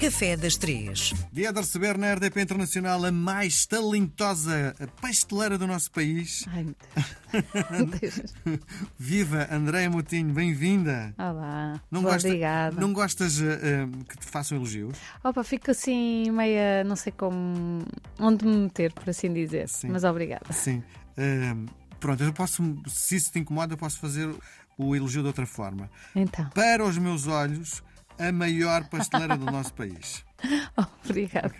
Café das Três. Dia de receber na RDP Internacional a mais talentosa pasteleira do nosso país. Ai, meu Deus. Viva Andréia Moutinho, bem-vinda. Olá. Não, gosta- Obrigada. não gostas eh, que te façam elogios? Opa, fico assim meia, não sei como, onde me meter, por assim dizer. Sim. Mas obrigada. Sim. Eh, pronto, eu posso, se isso te incomoda, eu posso fazer o elogio de outra forma. Então, Para os meus olhos, a maior pasteleira do nosso país. obrigada.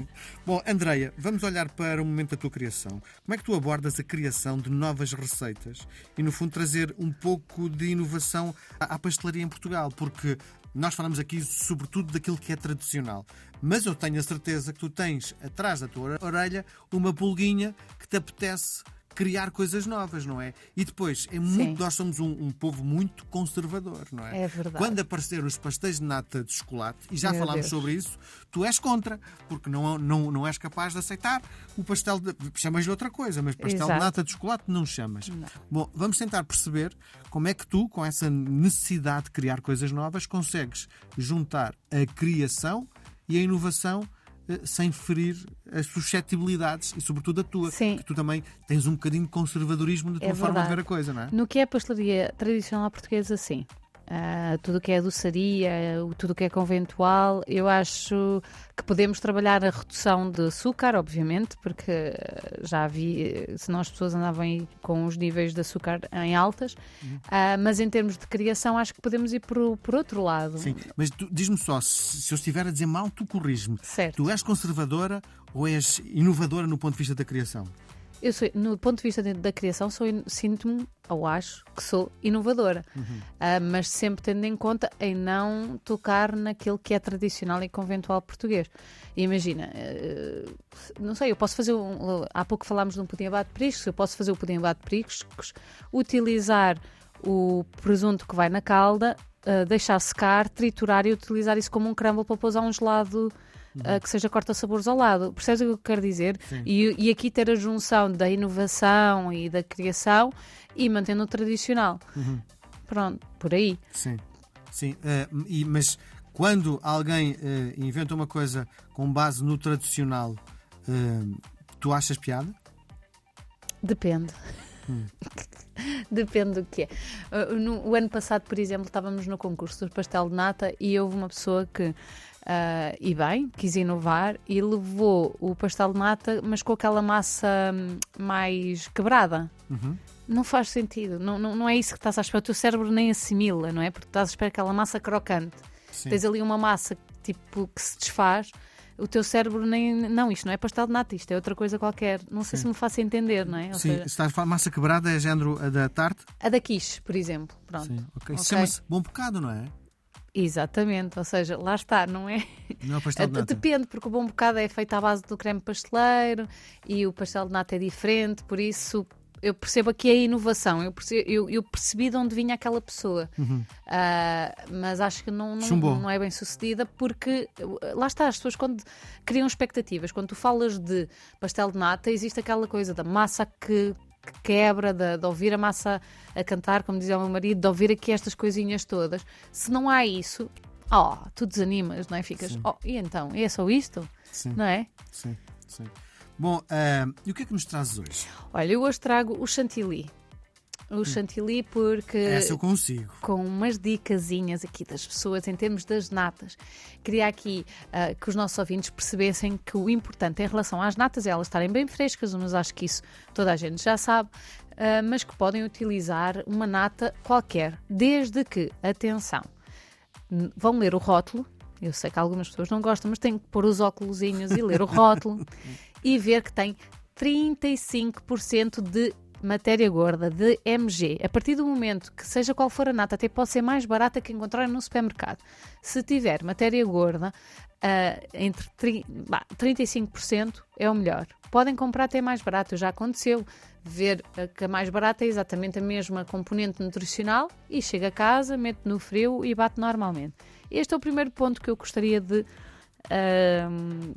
Bom, Andreia, vamos olhar para o momento da tua criação. Como é que tu abordas a criação de novas receitas e, no fundo, trazer um pouco de inovação à à pastelaria em Portugal? Porque nós falamos aqui sobretudo daquilo que é tradicional. Mas eu tenho a certeza que tu tens atrás da tua orelha uma pulguinha que te apetece criar coisas novas, não é? E depois, é muito, nós somos um, um povo muito conservador, não é? É verdade. Quando apareceram os pastéis de nata de chocolate, e já Meu falámos Deus. sobre isso, tu és contra, porque não, não, não és capaz de aceitar o pastel de. Chamas-lhe outra coisa, mas pastel de Exato. nata de chocolate não chamas. Bom, vamos tentar perceber como é que tu, com essa necessidade de criar coisas novas, consegues juntar a criação e a inovação sem ferir as suscetibilidades e, sobretudo, a tua. Sim. Que tu também tens um bocadinho de conservadorismo na tua É forma de ver a coisa, não é? No que é pastelaria tradicional portuguesa, sim. Ah, tudo o que é doçaria, tudo o que é conventual, eu acho que podemos trabalhar a redução de açúcar, obviamente, porque ah, já vi, senão as pessoas andavam com os níveis de açúcar em altas. Ah, mas em termos de criação, acho que podemos ir por, por outro lado. Sim, mas diz-me só, se eu estiver a dizer mal, tu corrige-me. Certo. Tu és conservadora ou és inovadora no ponto de vista da criação? Eu sou, no ponto de vista da criação, sou in- sinto-me, ou acho, que sou inovadora. Ah, mas sempre tendo em conta em não tocar naquilo que é tradicional e conventual português. Imagina, eh, não sei, eu posso fazer. Um, há pouco falámos de um pudim abate de periscos, eu posso fazer o pudim abate de periscos, utilizar o presunto que vai na calda, ah, deixar secar, triturar e utilizar isso como um crumble para pôr a um gelado. Ah, que seja corta-sabores ao lado. Percebes o que eu quero dizer? E, e aqui ter a junção da inovação e da criação e mantendo o tradicional. Pronto, por aí. Sim. Sim, eh, e- mas quando alguém eh, inventa uma coisa com base no tradicional, eh, tu achas piada? Depende. Depende do que é. Uh, no- o ano passado, por exemplo, estávamos no concurso do pastel de nata e houve uma pessoa que, ah, e bem, quis inovar e levou o pastel de nata, mas com aquela massa hum, mais quebrada. Uhum. Não faz sentido. Não, não, não é isso que estás à espera. O teu cérebro nem assimila, não é? Porque estás à espera aquela massa crocante. Sim. Tens ali uma massa tipo que se desfaz. O teu cérebro nem. Não, isto não é pastel de nata, isto é outra coisa qualquer. Não sei se me faço entender, não é? Ou Sim, seja, se estás a falar massa quebrada é género a da tarte? a da quiche, por exemplo. Pronto. Sim, ok. Isso Ok. chama-se bom bocado, não é? Exatamente, ou seja, lá está, não é? Não é pastel de nata. Depende, porque o bom bocado é feito à base do creme pasteleiro e o pastel de nata é diferente, por isso eu percebo aqui a inovação, eu percebi, eu, eu percebi de onde vinha aquela pessoa, Ah, mas acho que não, Uhum. Não, não é bem sucedida porque uh, lá está, as pessoas quando criam expectativas, quando tu falas de pastel de nata, existe aquela coisa da massa que que quebra, de, de ouvir a massa a cantar, como dizia o meu marido, de ouvir aqui estas coisinhas todas. Se não há isso, oh, tu desanimas, não é? Ficas, oh, e então? É só isto? Sim, Não é? sim, sim. Bom, eh, e o que é que nos trazes hoje? Olha, eu hoje trago o chantilly. O chantilly porque Essa eu consigo. com umas dicasinhas aqui das pessoas em termos das natas. Queria aqui ah, que os nossos ouvintes percebessem que o importante em relação às natas é elas estarem bem frescas, mas acho que isso toda a gente já sabe, ah, mas que podem utilizar uma nata qualquer, desde que, atenção, vão ler o rótulo. Eu sei que algumas pessoas não gostam, mas têm que pôr os óculos e ler o rótulo e ver que tem 35% de matéria gorda, de MG. A partir do momento que, seja qual for a nata, até pode ser mais barata que encontrarem no supermercado. Se tiver matéria gorda, ah, entre bah, 35% é o melhor. Podem comprar até mais barato, já aconteceu. Ver ah, que a mais barata é exatamente a mesma componente nutricional e chega a casa, mete no frio e bate normalmente. Este é o primeiro ponto que eu gostaria de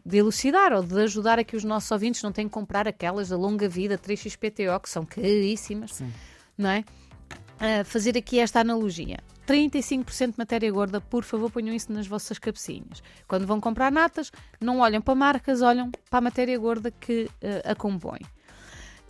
de elucidar ou de ajudar a que os nossos ouvintes não tenham que comprar aquelas da longa vida 3XPTO que são caríssimas, Sim. não é? uh, fazer aqui esta analogia. 35% de matéria gorda, por favor, ponham isso nas vossas cabecinhas. Quando vão comprar natas, não olham para marcas, olham para a matéria gorda que uh, a compõe.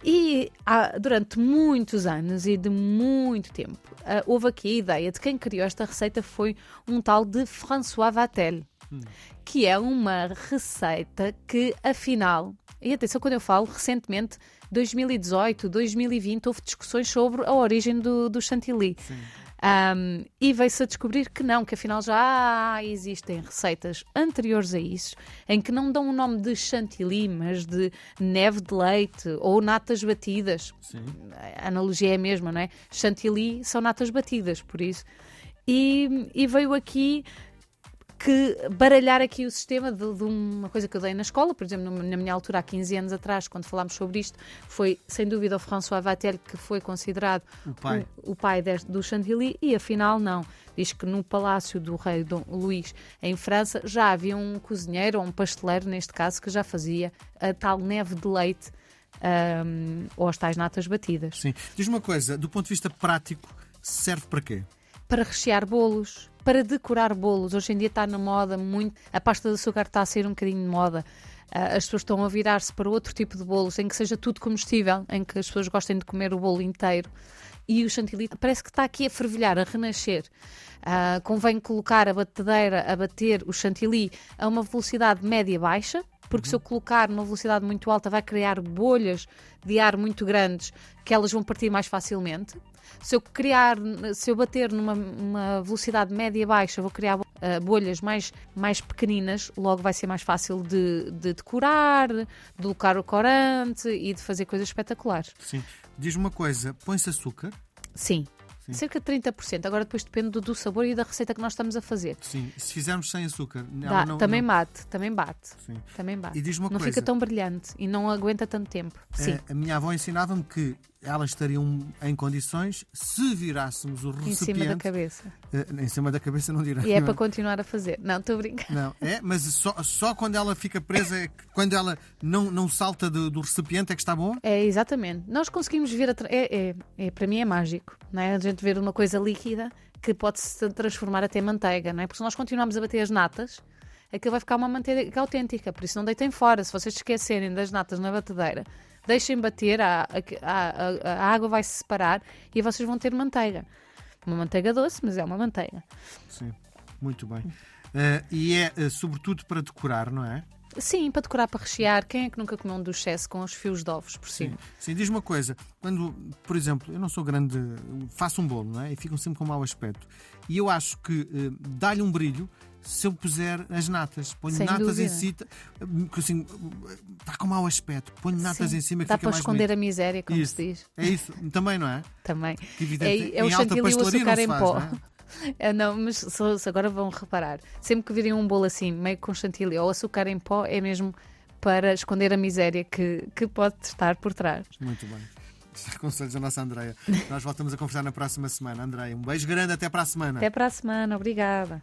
E há, durante muitos anos e de muito tempo, uh, houve aqui a ideia de quem criou esta receita foi um tal de François Vatel, hum. que é uma receita que, afinal, e atenção quando eu falo recentemente, 2018, 2020, houve discussões sobre a origem do, do chantilly. Um, e veio-se a descobrir que não, que afinal já existem receitas anteriores a isso, em que não dão o nome de chantilly, mas de neve de leite ou natas batidas. Sim. A analogia é a mesma, não é? Chantilly são natas batidas, por isso. E, e veio aqui que baralhar aqui o sistema de, de, uma coisa que eu dei na escola, por exemplo, na minha altura, há 15 anos atrás, quando falámos sobre isto, foi sem dúvida o François Vatel que foi considerado o pai, o, o pai deste, do chantilly e afinal não. Diz que no palácio do rei Dom Luís, em França, já havia um cozinheiro, ou um pasteleiro neste caso, que já fazia a tal neve de leite um, ou as tais natas batidas. Sim. Diz uma coisa, do ponto de vista prático, serve para quê? Para rechear bolos, para decorar bolos. Hoje em dia está na moda muito. A pasta de açúcar está a ser um bocadinho de moda. Uh, as pessoas estão a virar-se para outro tipo de bolos, em que seja tudo comestível, em que as pessoas gostem de comer o bolo inteiro. E o chantilly parece que está aqui a fervilhar, a renascer. Uh, convém colocar a batedeira a bater o chantilly a uma velocidade média-baixa, porque se eu colocar numa velocidade muito alta vai criar bolhas de ar muito grandes que elas vão partir mais facilmente. Se eu criar, se eu bater numa velocidade média baixa, vou criar uh, bolhas mais, mais pequeninas, logo vai ser mais fácil de, de decorar, de colocar o corante e de fazer coisas espetaculares. Sim. Diz uma coisa, põe-se açúcar? Sim. Sim. Cerca de 30%. Agora depois depende do, do, sabor e da receita que nós estamos a fazer. Sim, se fizermos sem açúcar, Dá, não, também não... bate, também bate. Sim. Também bate. E diz uma não coisa, fica tão brilhante e não aguenta tanto tempo. A, Sim. a minha avó ensinava-me que elas estariam em condições se virássemos o recipiente em cima da cabeça. Uh, em cima da cabeça não dirá. E é para continuar a fazer. Não, estou brincando. Não, é, mas só, só quando ela fica presa, é quando ela não, não salta do, do recipiente é que está bom? É, exatamente. Nós conseguimos ver, a é, é, é, para mim é mágico, não é? A gente ver uma coisa líquida que pode se transformar até em manteiga, não é? Porque se nós continuarmos a bater as natas, aquilo vai ficar uma manteiga autêntica, por isso não deitem fora. Se vocês esquecerem das natas na batedeira, deixem bater, a, a, a, água vai se separar e vocês vão ter manteiga. Uma manteiga doce, mas é uma manteiga. Sim, muito bem. Uh, e é uh, sobretudo para decorar, não é? Sim, para decorar, para rechear. Quem é que nunca comeu um duchesse com os fios de ovos por cima? Sim, sim diz uma coisa. Quando, por exemplo, eu não sou grande. Faço um bolo, não é? E ficam sempre com mau aspecto. E eu acho que uh, dá-lhe um brilho se eu puser as natas. Ponho Sem natas dúvida. em cima, assim, está com mau aspecto. Ponho natas Sim. em cima que Dá fica para esconder bonito. a miséria, como isso. se diz. É isso, também, não é? Também. Que, evidente, é, é o chantilly e o açúcar em pó. Não, é? não, mas só, agora vão reparar. Sempre que virem um bolo assim, meio com chantilly ou açúcar em pó, é mesmo para esconder a miséria que, que pode estar por trás. Muito bem. Conselhos da nossa Andreia. Nós voltamos a conversar na próxima semana. Andreia, um beijo grande, até para a semana. Até para a semana, obrigada.